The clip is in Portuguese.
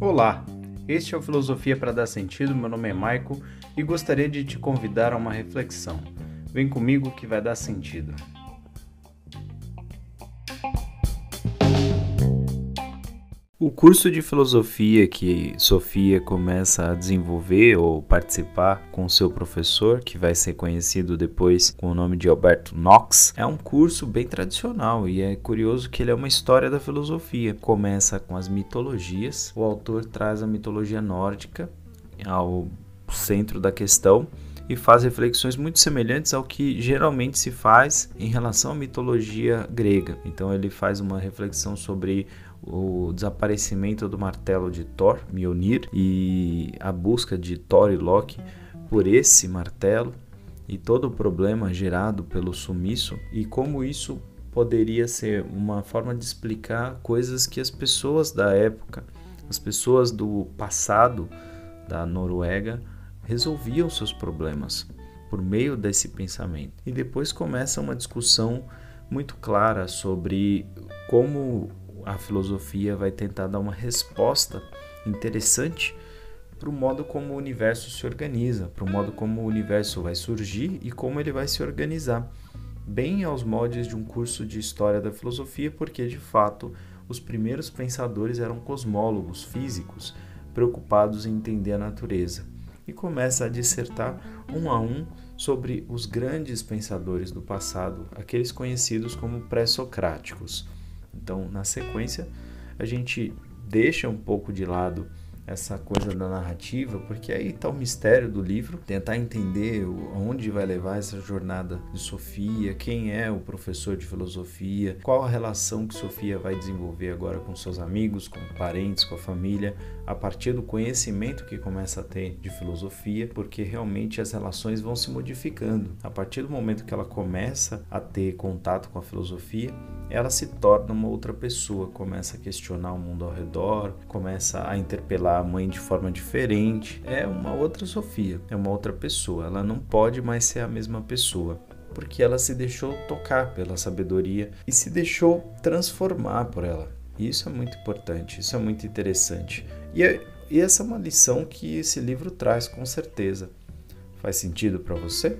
Olá, este é o Filosofia para Dar Sentido. Meu nome é Maico e gostaria de te convidar a uma reflexão. Vem comigo que vai dar sentido. O curso de filosofia que Sofia começa a desenvolver ou participar com seu professor, que vai ser conhecido depois com o nome de Alberto Knox, é um curso bem tradicional e é curioso que ele é uma história da filosofia. Começa com as mitologias, o autor traz a mitologia nórdica ao centro da questão e faz reflexões muito semelhantes ao que geralmente se faz em relação à mitologia grega. Então ele faz uma reflexão sobre o desaparecimento do martelo de Thor, Mjolnir, e a busca de Thor e Loki por esse martelo e todo o problema gerado pelo sumiço e como isso poderia ser uma forma de explicar coisas que as pessoas da época, as pessoas do passado da Noruega resolviam seus problemas por meio desse pensamento. E depois começa uma discussão muito clara sobre como a filosofia vai tentar dar uma resposta interessante para o modo como o universo se organiza, para o modo como o universo vai surgir e como ele vai se organizar, bem aos moldes de um curso de história da filosofia, porque de fato os primeiros pensadores eram cosmólogos físicos preocupados em entender a natureza. E começa a dissertar um a um sobre os grandes pensadores do passado, aqueles conhecidos como pré-socráticos. Então, na sequência, a gente deixa um pouco de lado essa coisa da narrativa, porque aí está o mistério do livro, tentar entender onde vai levar essa jornada de Sofia, quem é o professor de filosofia, qual a relação que Sofia vai desenvolver agora com seus amigos, com parentes, com a família, a partir do conhecimento que começa a ter de filosofia, porque realmente as relações vão se modificando. A partir do momento que ela começa a ter contato com a filosofia, ela se torna uma outra pessoa, começa a questionar o mundo ao redor, começa a interpelar a mãe de forma diferente. É uma outra Sofia, é uma outra pessoa. Ela não pode mais ser a mesma pessoa porque ela se deixou tocar pela sabedoria e se deixou transformar por ela. Isso é muito importante, isso é muito interessante. E, é, e essa é uma lição que esse livro traz, com certeza. Faz sentido para você?